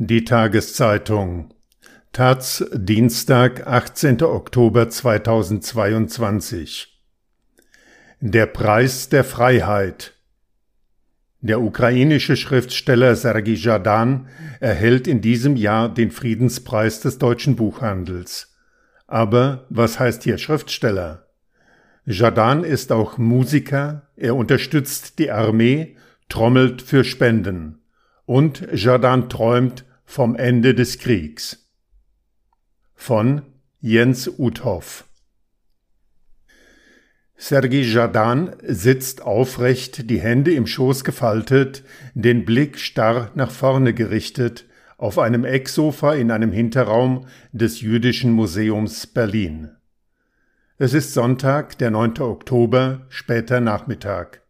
Die Tageszeitung Taz Dienstag, 18. Oktober 2022 Der Preis der Freiheit Der ukrainische Schriftsteller Sergei Jadan erhält in diesem Jahr den Friedenspreis des deutschen Buchhandels. Aber was heißt hier Schriftsteller? Jadan ist auch Musiker, er unterstützt die Armee, trommelt für Spenden. Und Jadan träumt vom Ende des Kriegs von Jens Uthoff Sergei Jadan sitzt aufrecht, die Hände im Schoß gefaltet, den Blick starr nach vorne gerichtet, auf einem Ecksofa in einem Hinterraum des Jüdischen Museums Berlin. Es ist Sonntag, der 9. Oktober, später Nachmittag.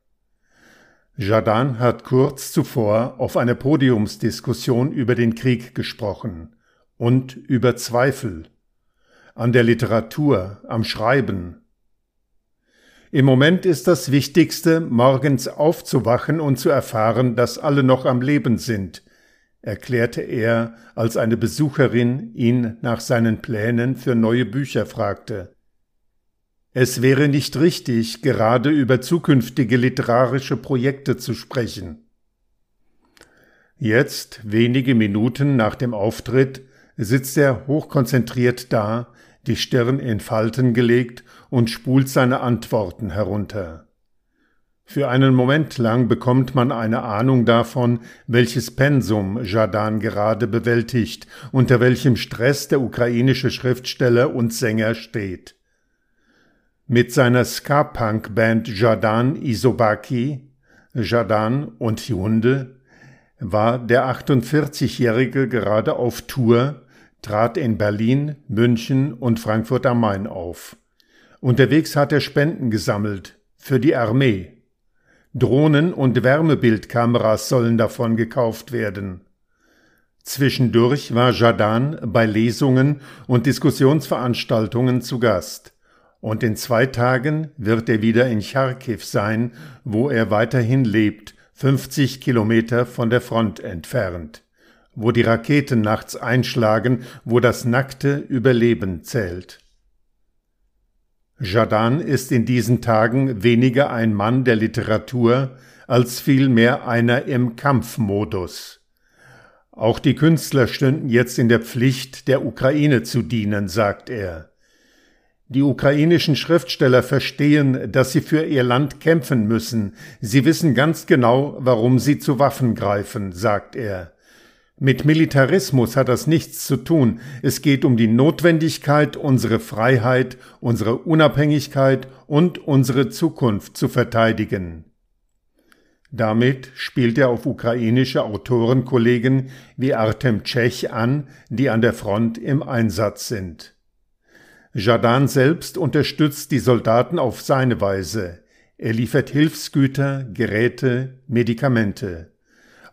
Jadan hat kurz zuvor auf einer Podiumsdiskussion über den Krieg gesprochen und über Zweifel an der Literatur, am Schreiben. Im Moment ist das Wichtigste, morgens aufzuwachen und zu erfahren, dass alle noch am Leben sind, erklärte er, als eine Besucherin ihn nach seinen Plänen für neue Bücher fragte. Es wäre nicht richtig, gerade über zukünftige literarische Projekte zu sprechen. Jetzt, wenige Minuten nach dem Auftritt, sitzt er hochkonzentriert da, die Stirn in Falten gelegt und spult seine Antworten herunter. Für einen Moment lang bekommt man eine Ahnung davon, welches Pensum Jadan gerade bewältigt, unter welchem Stress der ukrainische Schriftsteller und Sänger steht. Mit seiner Ska-Punk-Band Jadan Isobaki, Jadan und die Hunde, war der 48-Jährige gerade auf Tour, trat in Berlin, München und Frankfurt am Main auf. Unterwegs hat er Spenden gesammelt für die Armee. Drohnen und Wärmebildkameras sollen davon gekauft werden. Zwischendurch war Jadan bei Lesungen und Diskussionsveranstaltungen zu Gast und in zwei Tagen wird er wieder in Charkiw sein, wo er weiterhin lebt, 50 Kilometer von der Front entfernt, wo die Raketen nachts einschlagen, wo das nackte Überleben zählt. Jadan ist in diesen Tagen weniger ein Mann der Literatur, als vielmehr einer im Kampfmodus. Auch die Künstler stünden jetzt in der Pflicht, der Ukraine zu dienen, sagt er. Die ukrainischen Schriftsteller verstehen, dass sie für ihr Land kämpfen müssen. Sie wissen ganz genau, warum sie zu Waffen greifen, sagt er. Mit Militarismus hat das nichts zu tun. Es geht um die Notwendigkeit, unsere Freiheit, unsere Unabhängigkeit und unsere Zukunft zu verteidigen. Damit spielt er auf ukrainische Autorenkollegen wie Artem Tschech an, die an der Front im Einsatz sind. Jadan selbst unterstützt die Soldaten auf seine Weise. Er liefert Hilfsgüter, Geräte, Medikamente.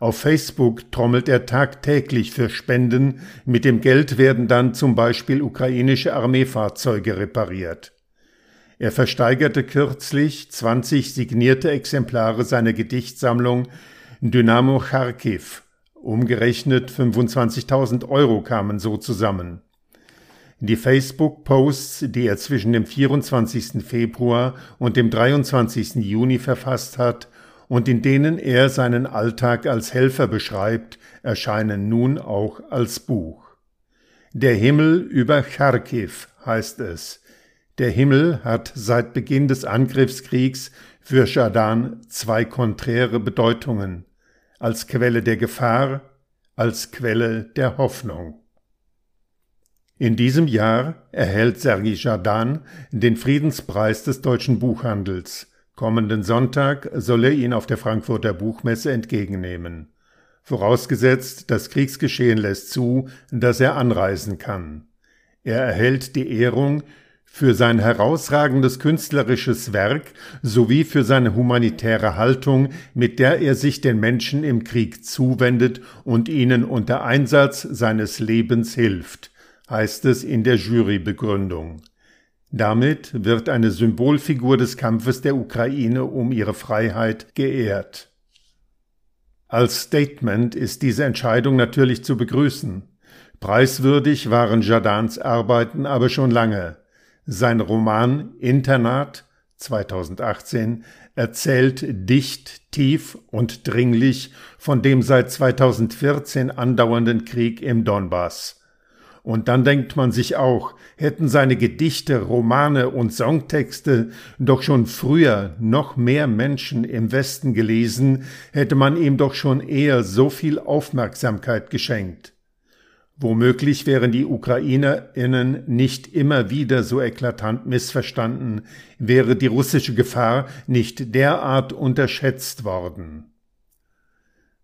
Auf Facebook trommelt er tagtäglich für Spenden, mit dem Geld werden dann zum Beispiel ukrainische Armeefahrzeuge repariert. Er versteigerte kürzlich 20 signierte Exemplare seiner Gedichtsammlung Dynamo Kharkiv. Umgerechnet 25.000 Euro kamen so zusammen. Die Facebook-Posts, die er zwischen dem 24. Februar und dem 23. Juni verfasst hat und in denen er seinen Alltag als Helfer beschreibt, erscheinen nun auch als Buch. Der Himmel über Charkiw heißt es. Der Himmel hat seit Beginn des Angriffskriegs für Schadan zwei konträre Bedeutungen, als Quelle der Gefahr, als Quelle der Hoffnung. In diesem Jahr erhält Sergei Jadan den Friedenspreis des deutschen Buchhandels. Kommenden Sonntag soll er ihn auf der Frankfurter Buchmesse entgegennehmen. Vorausgesetzt, das Kriegsgeschehen lässt zu, dass er anreisen kann. Er erhält die Ehrung für sein herausragendes künstlerisches Werk sowie für seine humanitäre Haltung, mit der er sich den Menschen im Krieg zuwendet und ihnen unter Einsatz seines Lebens hilft heißt es in der Jurybegründung. Damit wird eine Symbolfigur des Kampfes der Ukraine um ihre Freiheit geehrt. Als Statement ist diese Entscheidung natürlich zu begrüßen. Preiswürdig waren Jardins Arbeiten aber schon lange. Sein Roman Internat 2018 erzählt dicht, tief und dringlich von dem seit 2014 andauernden Krieg im Donbass. Und dann denkt man sich auch, hätten seine Gedichte, Romane und Songtexte doch schon früher noch mehr Menschen im Westen gelesen, hätte man ihm doch schon eher so viel Aufmerksamkeit geschenkt. Womöglich wären die UkrainerInnen nicht immer wieder so eklatant missverstanden, wäre die russische Gefahr nicht derart unterschätzt worden.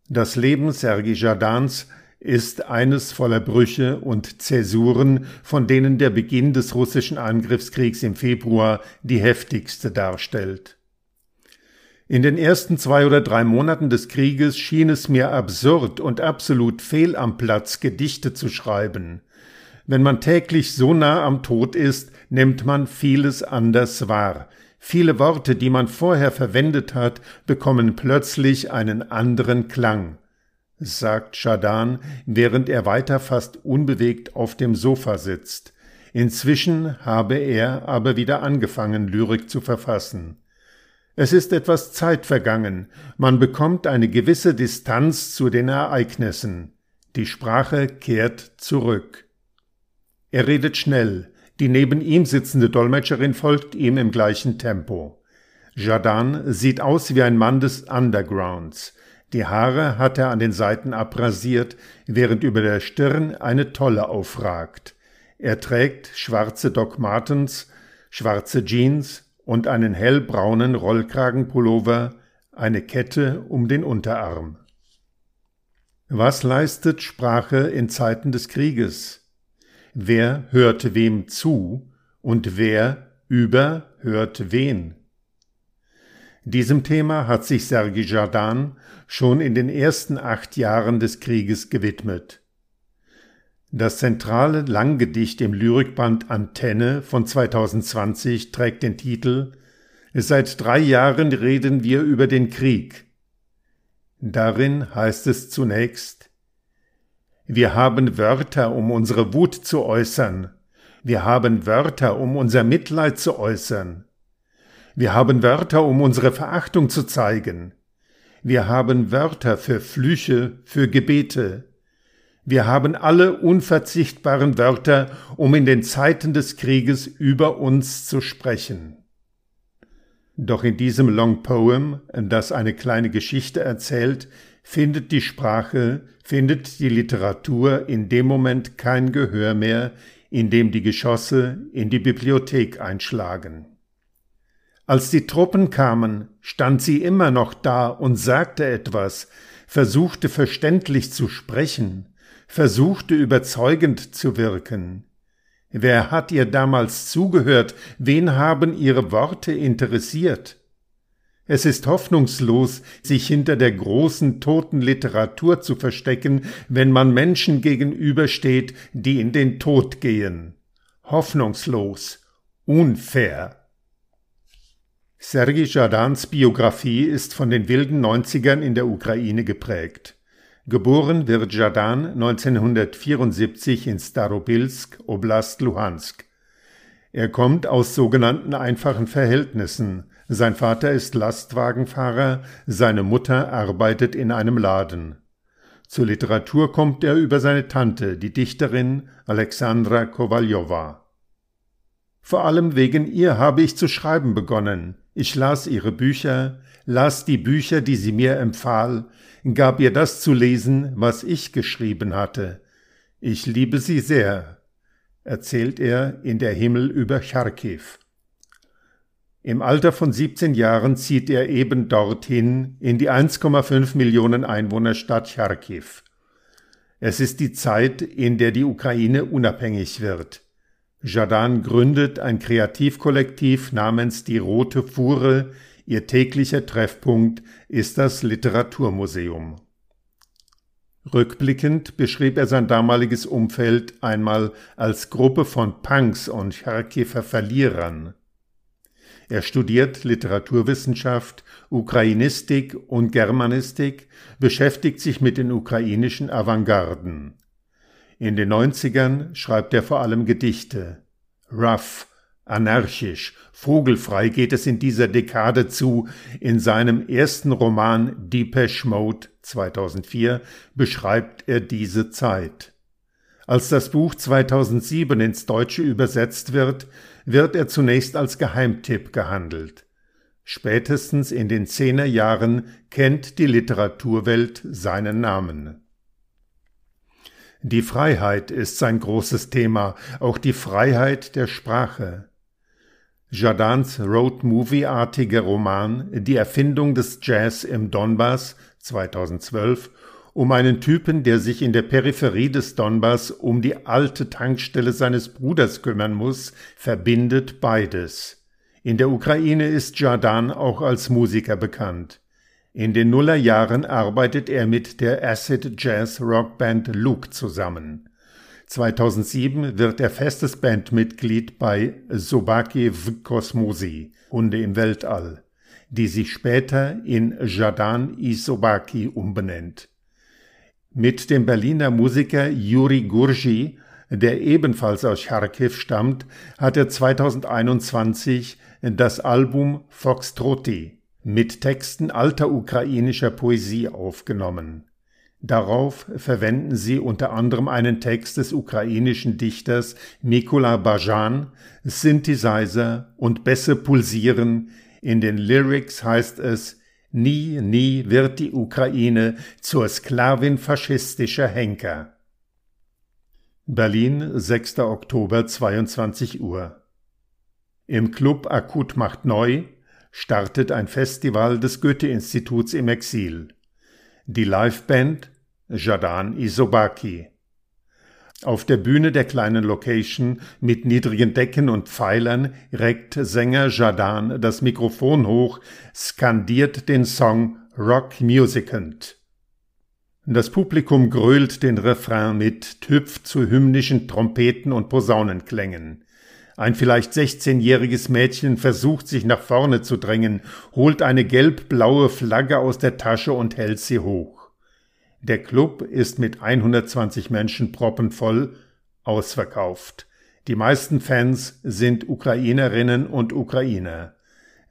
Das Leben Sergei Jardans ist eines voller Brüche und Zäsuren, von denen der Beginn des russischen Angriffskriegs im Februar die heftigste darstellt. In den ersten zwei oder drei Monaten des Krieges schien es mir absurd und absolut fehl am Platz, Gedichte zu schreiben. Wenn man täglich so nah am Tod ist, nimmt man vieles anders wahr. Viele Worte, die man vorher verwendet hat, bekommen plötzlich einen anderen Klang, sagt Schadan, während er weiter fast unbewegt auf dem Sofa sitzt. Inzwischen habe er aber wieder angefangen, Lyrik zu verfassen. Es ist etwas Zeit vergangen, man bekommt eine gewisse Distanz zu den Ereignissen, die Sprache kehrt zurück. Er redet schnell, die neben ihm sitzende Dolmetscherin folgt ihm im gleichen Tempo. Jadan sieht aus wie ein Mann des Undergrounds. Die Haare hat er an den Seiten abrasiert, während über der Stirn eine Tolle aufragt. Er trägt schwarze Doc Martens, schwarze Jeans, und einen hellbraunen Rollkragenpullover, eine Kette um den Unterarm. Was leistet Sprache in Zeiten des Krieges? Wer hört wem zu und wer überhört wen? Diesem Thema hat sich Sergei Jardan schon in den ersten acht Jahren des Krieges gewidmet. Das zentrale Langgedicht im Lyrikband Antenne von 2020 trägt den Titel Seit drei Jahren reden wir über den Krieg. Darin heißt es zunächst Wir haben Wörter, um unsere Wut zu äußern. Wir haben Wörter, um unser Mitleid zu äußern. Wir haben Wörter, um unsere Verachtung zu zeigen. Wir haben Wörter für Flüche, für Gebete. Wir haben alle unverzichtbaren Wörter, um in den Zeiten des Krieges über uns zu sprechen. Doch in diesem Long Poem, das eine kleine Geschichte erzählt, findet die Sprache, findet die Literatur in dem Moment kein Gehör mehr, in dem die Geschosse in die Bibliothek einschlagen. Als die Truppen kamen, stand sie immer noch da und sagte etwas, versuchte verständlich zu sprechen, versuchte überzeugend zu wirken. Wer hat ihr damals zugehört? Wen haben ihre Worte interessiert? Es ist hoffnungslos, sich hinter der großen toten Literatur zu verstecken, wenn man Menschen gegenübersteht, die in den Tod gehen. Hoffnungslos, unfair. Sergei Jardans Biografie ist von den wilden Neunzigern in der Ukraine geprägt. Geboren wird Jadan 1974 in Starobilsk, Oblast Luhansk. Er kommt aus sogenannten einfachen Verhältnissen. Sein Vater ist Lastwagenfahrer, seine Mutter arbeitet in einem Laden. Zur Literatur kommt er über seine Tante, die Dichterin Alexandra Kowaljowa. Vor allem wegen ihr habe ich zu schreiben begonnen. Ich las ihre Bücher, las die Bücher, die sie mir empfahl, gab ihr das zu lesen, was ich geschrieben hatte. Ich liebe sie sehr, erzählt er in der Himmel über Charkiw. Im Alter von 17 Jahren zieht er eben dorthin in die 1,5 Millionen Einwohnerstadt Charkiw. Es ist die Zeit, in der die Ukraine unabhängig wird. Jadan gründet ein Kreativkollektiv namens die Rote Fuhre, Ihr täglicher Treffpunkt ist das Literaturmuseum. Rückblickend beschrieb er sein damaliges Umfeld einmal als Gruppe von Punks und Charkiwer Verlierern. Er studiert Literaturwissenschaft, Ukrainistik und Germanistik, beschäftigt sich mit den ukrainischen Avantgarden. In den 90ern schreibt er vor allem Gedichte. Rough, anarchisch, vogelfrei geht es in dieser Dekade zu. In seinem ersten Roman Depeche Mode 2004 beschreibt er diese Zeit. Als das Buch 2007 ins Deutsche übersetzt wird, wird er zunächst als Geheimtipp gehandelt. Spätestens in den Zehnerjahren kennt die Literaturwelt seinen Namen. Die Freiheit ist sein großes Thema, auch die Freiheit der Sprache. Jardins Road-Movie-artige Roman Die Erfindung des Jazz im Donbass 2012 um einen Typen, der sich in der Peripherie des Donbass um die alte Tankstelle seines Bruders kümmern muss, verbindet beides. In der Ukraine ist Jardan auch als Musiker bekannt. In den Nullerjahren arbeitet er mit der Acid Jazz Rockband Luke zusammen. 2007 wird er festes Bandmitglied bei Sobaki v Kosmosi, Hunde im Weltall, die sich später in Jadan Isobaki umbenennt. Mit dem Berliner Musiker Juri Gurji, der ebenfalls aus Charkiw stammt, hat er 2021 das Album Foxtroti mit Texten alter ukrainischer Poesie aufgenommen. Darauf verwenden sie unter anderem einen Text des ukrainischen Dichters Mikola Bajan, Synthesizer und Bässe pulsieren. In den Lyrics heißt es Nie, nie wird die Ukraine zur Sklavin faschistischer Henker. Berlin, 6. Oktober, 22 Uhr. Im Club Akut macht neu startet ein Festival des Goethe-Instituts im Exil. Die Liveband Jadan Isobaki. Auf der Bühne der kleinen Location mit niedrigen Decken und Pfeilern reckt Sänger Jadan das Mikrofon hoch, skandiert den Song Rock Musicant. Das Publikum grölt den Refrain mit, hüpft zu hymnischen Trompeten und Posaunenklängen. Ein vielleicht 16-jähriges Mädchen versucht sich nach vorne zu drängen, holt eine gelb-blaue Flagge aus der Tasche und hält sie hoch. Der Club ist mit 120 Menschen proppenvoll ausverkauft. Die meisten Fans sind Ukrainerinnen und Ukrainer.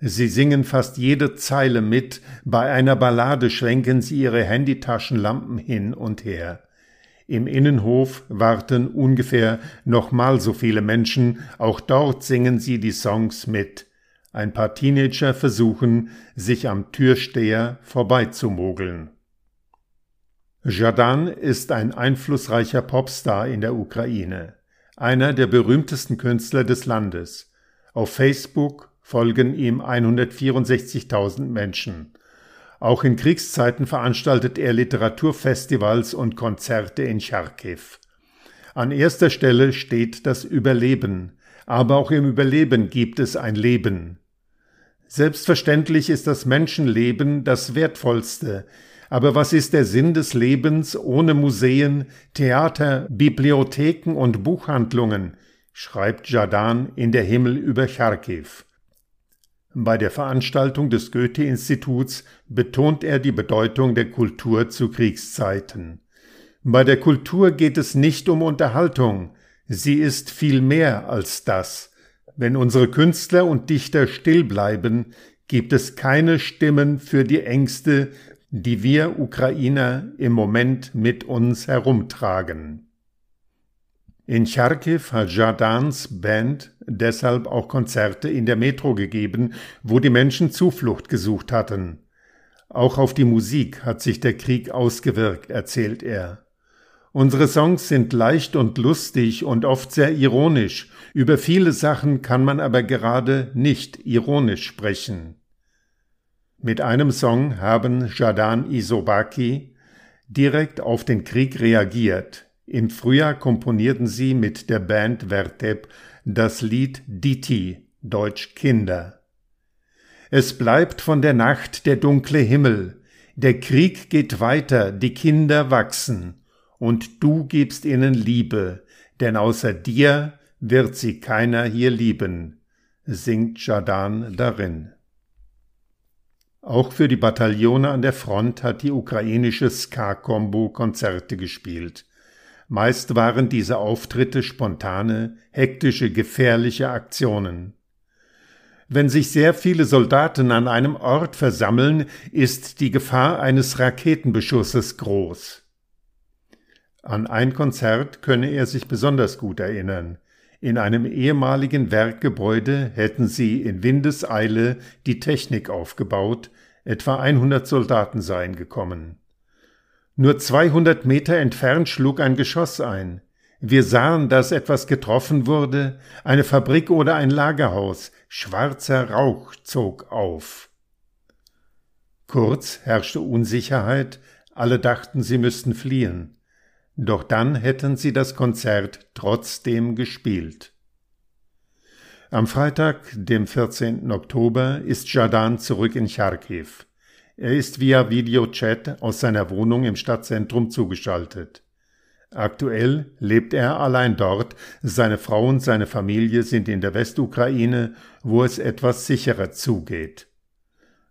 Sie singen fast jede Zeile mit, bei einer Ballade schwenken sie ihre Handytaschenlampen hin und her. Im Innenhof warten ungefähr nochmal so viele Menschen, auch dort singen sie die Songs mit. Ein paar Teenager versuchen, sich am Türsteher vorbeizumogeln. Jadan ist ein einflussreicher Popstar in der Ukraine, einer der berühmtesten Künstler des Landes. Auf Facebook folgen ihm 164.000 Menschen. Auch in Kriegszeiten veranstaltet er Literaturfestivals und Konzerte in Charkiw. An erster Stelle steht das Überleben, aber auch im Überleben gibt es ein Leben. Selbstverständlich ist das Menschenleben das Wertvollste, aber was ist der Sinn des Lebens ohne Museen, Theater, Bibliotheken und Buchhandlungen? schreibt Jadan in der Himmel über Charkiw. Bei der Veranstaltung des Goethe-Instituts betont er die Bedeutung der Kultur zu Kriegszeiten. Bei der Kultur geht es nicht um Unterhaltung, sie ist viel mehr als das. Wenn unsere Künstler und Dichter still bleiben, gibt es keine Stimmen für die Ängste, die wir Ukrainer im Moment mit uns herumtragen. In Charkiw hat Jardans Band deshalb auch Konzerte in der Metro gegeben, wo die Menschen Zuflucht gesucht hatten. Auch auf die Musik hat sich der Krieg ausgewirkt, erzählt er. Unsere Songs sind leicht und lustig und oft sehr ironisch. Über viele Sachen kann man aber gerade nicht ironisch sprechen. Mit einem Song haben Jadan Isobaki direkt auf den Krieg reagiert, im Frühjahr komponierten sie mit der Band Vertep das Lied Diti, Deutsch Kinder. Es bleibt von der Nacht der dunkle Himmel, der Krieg geht weiter, die Kinder wachsen, und du gibst ihnen Liebe, denn außer dir wird sie keiner hier lieben. singt Jadan darin. Auch für die Bataillone an der Front hat die ukrainische Ska-Kombo Konzerte gespielt. Meist waren diese Auftritte spontane, hektische, gefährliche Aktionen. Wenn sich sehr viele Soldaten an einem Ort versammeln, ist die Gefahr eines Raketenbeschusses groß. An ein Konzert könne er sich besonders gut erinnern. In einem ehemaligen Werkgebäude hätten sie in Windeseile die Technik aufgebaut, etwa 100 Soldaten seien gekommen. Nur 200 Meter entfernt schlug ein Geschoss ein. Wir sahen, dass etwas getroffen wurde, eine Fabrik oder ein Lagerhaus, schwarzer Rauch zog auf. Kurz herrschte Unsicherheit, alle dachten, sie müssten fliehen. Doch dann hätten sie das Konzert trotzdem gespielt. Am Freitag, dem 14. Oktober, ist Jadan zurück in Charkiw. Er ist via Videochat aus seiner Wohnung im Stadtzentrum zugeschaltet. Aktuell lebt er allein dort, seine Frau und seine Familie sind in der Westukraine, wo es etwas sicherer zugeht.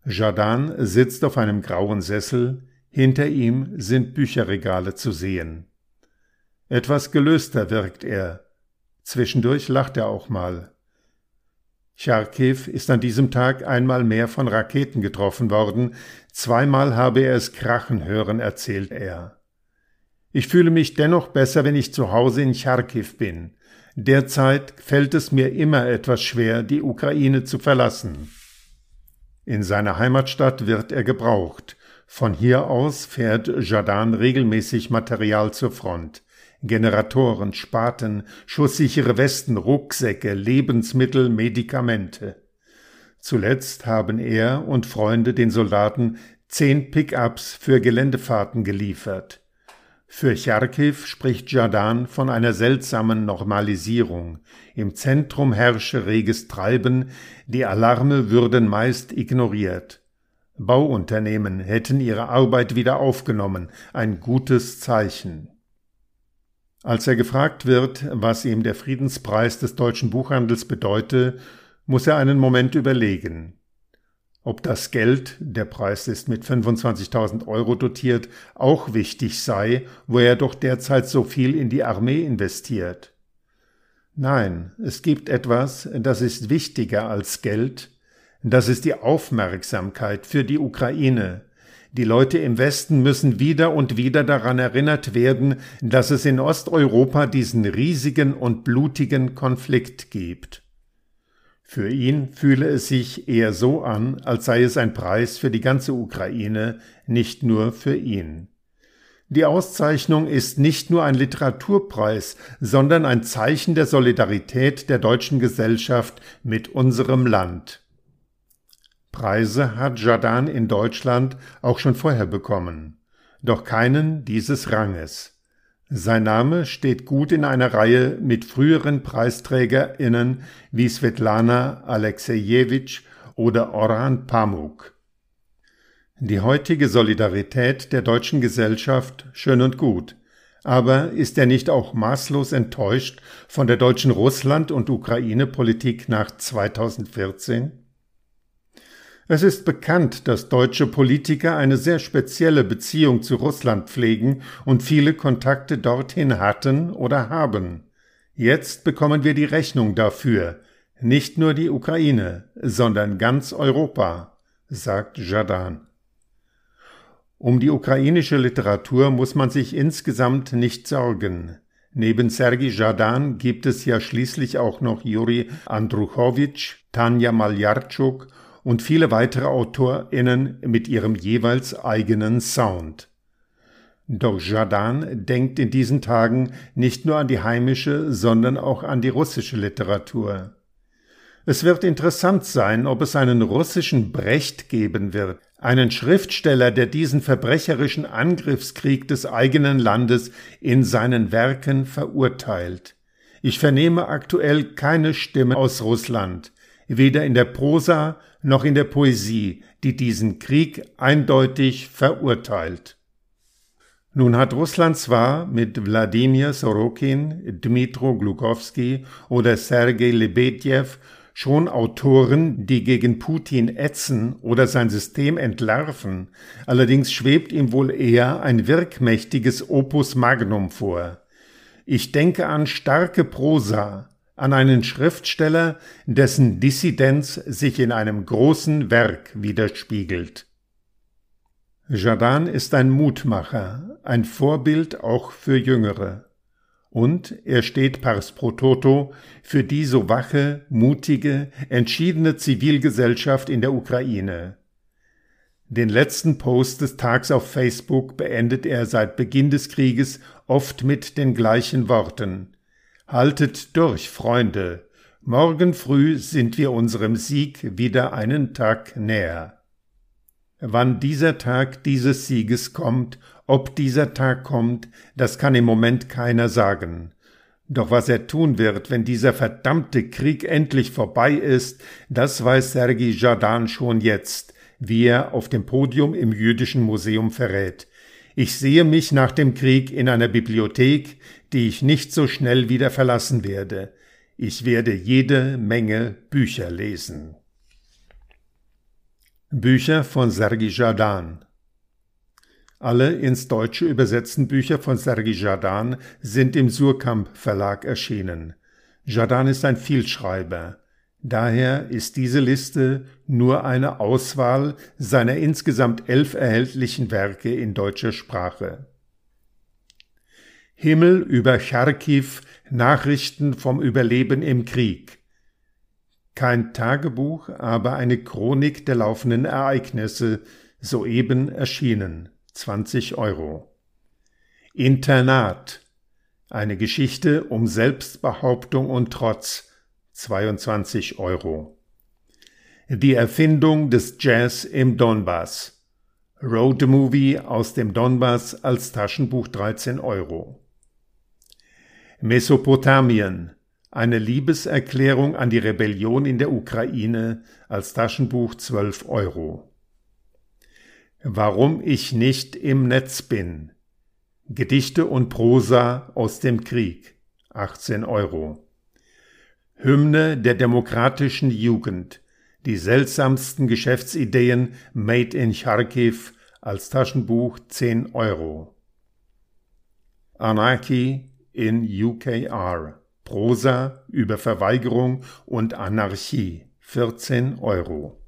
Jadan sitzt auf einem grauen Sessel, hinter ihm sind Bücherregale zu sehen. Etwas gelöster wirkt er. Zwischendurch lacht er auch mal. Charkiw ist an diesem Tag einmal mehr von Raketen getroffen worden, zweimal habe er es krachen hören, erzählt er. Ich fühle mich dennoch besser, wenn ich zu Hause in Charkiw bin. Derzeit fällt es mir immer etwas schwer, die Ukraine zu verlassen. In seiner Heimatstadt wird er gebraucht. Von hier aus fährt Jadan regelmäßig Material zur Front. Generatoren, Spaten, schusssichere Westen, Rucksäcke, Lebensmittel, Medikamente. Zuletzt haben er und Freunde den Soldaten zehn Pickups für Geländefahrten geliefert. Für Charkiw spricht Jadan von einer seltsamen Normalisierung. Im Zentrum herrsche reges Treiben, die Alarme würden meist ignoriert. Bauunternehmen hätten ihre Arbeit wieder aufgenommen, ein gutes Zeichen. Als er gefragt wird, was ihm der Friedenspreis des deutschen Buchhandels bedeute, muss er einen Moment überlegen. Ob das Geld, der Preis ist mit 25.000 Euro dotiert, auch wichtig sei, wo er doch derzeit so viel in die Armee investiert. Nein, es gibt etwas, das ist wichtiger als Geld, das ist die Aufmerksamkeit für die Ukraine, die Leute im Westen müssen wieder und wieder daran erinnert werden, dass es in Osteuropa diesen riesigen und blutigen Konflikt gibt. Für ihn fühle es sich eher so an, als sei es ein Preis für die ganze Ukraine, nicht nur für ihn. Die Auszeichnung ist nicht nur ein Literaturpreis, sondern ein Zeichen der Solidarität der deutschen Gesellschaft mit unserem Land. Preise hat Jadan in Deutschland auch schon vorher bekommen, doch keinen dieses Ranges. Sein Name steht gut in einer Reihe mit früheren PreisträgerInnen wie Svetlana Alexejewitsch oder Orhan Pamuk. Die heutige Solidarität der deutschen Gesellschaft schön und gut, aber ist er nicht auch maßlos enttäuscht von der deutschen Russland- und Ukraine-Politik nach 2014? Es ist bekannt, dass deutsche Politiker eine sehr spezielle Beziehung zu Russland pflegen und viele Kontakte dorthin hatten oder haben. Jetzt bekommen wir die Rechnung dafür. Nicht nur die Ukraine, sondern ganz Europa, sagt Jadan. Um die ukrainische Literatur muss man sich insgesamt nicht sorgen. Neben Sergei Jadan gibt es ja schließlich auch noch Juri Andruchowitsch, Tanja Maljarczuk und viele weitere AutorInnen mit ihrem jeweils eigenen Sound. Doch Jadan denkt in diesen Tagen nicht nur an die heimische, sondern auch an die russische Literatur. Es wird interessant sein, ob es einen russischen Brecht geben wird, einen Schriftsteller, der diesen verbrecherischen Angriffskrieg des eigenen Landes in seinen Werken verurteilt. Ich vernehme aktuell keine Stimme aus Russland, weder in der Prosa noch in der Poesie, die diesen Krieg eindeutig verurteilt. Nun hat Russland zwar mit Wladimir Sorokin, Dmitro Glukowski oder Sergei Lebedjew Schon Autoren, die gegen Putin ätzen oder sein System entlarven, allerdings schwebt ihm wohl eher ein wirkmächtiges Opus Magnum vor. Ich denke an starke Prosa, an einen Schriftsteller, dessen Dissidenz sich in einem großen Werk widerspiegelt. Jardin ist ein Mutmacher, ein Vorbild auch für Jüngere. Und er steht pars pro toto für die so wache, mutige, entschiedene Zivilgesellschaft in der Ukraine. Den letzten Post des Tags auf Facebook beendet er seit Beginn des Krieges oft mit den gleichen Worten. Haltet durch, Freunde. Morgen früh sind wir unserem Sieg wieder einen Tag näher. Wann dieser Tag dieses Sieges kommt ob dieser Tag kommt, das kann im Moment keiner sagen. Doch was er tun wird, wenn dieser verdammte Krieg endlich vorbei ist, das weiß Sergei Jadan schon jetzt, wie er auf dem Podium im Jüdischen Museum verrät. Ich sehe mich nach dem Krieg in einer Bibliothek, die ich nicht so schnell wieder verlassen werde. Ich werde jede Menge Bücher lesen. Bücher von Sergei Jadan alle ins Deutsche übersetzten Bücher von Sergei Jadan sind im Surkamp Verlag erschienen. Jadan ist ein Vielschreiber. Daher ist diese Liste nur eine Auswahl seiner insgesamt elf erhältlichen Werke in deutscher Sprache. Himmel über Charkiw, Nachrichten vom Überleben im Krieg. Kein Tagebuch, aber eine Chronik der laufenden Ereignisse, soeben erschienen. 20 Euro. Internat. Eine Geschichte um Selbstbehauptung und Trotz. 22 Euro. Die Erfindung des Jazz im Donbass. Road Movie aus dem Donbass als Taschenbuch 13 Euro. Mesopotamien. Eine Liebeserklärung an die Rebellion in der Ukraine als Taschenbuch 12 Euro. Warum ich nicht im Netz bin. Gedichte und Prosa aus dem Krieg. 18 Euro. Hymne der demokratischen Jugend. Die seltsamsten Geschäftsideen made in Charkiw als Taschenbuch 10 Euro. Anarchy in UKR. Prosa über Verweigerung und Anarchie 14 Euro.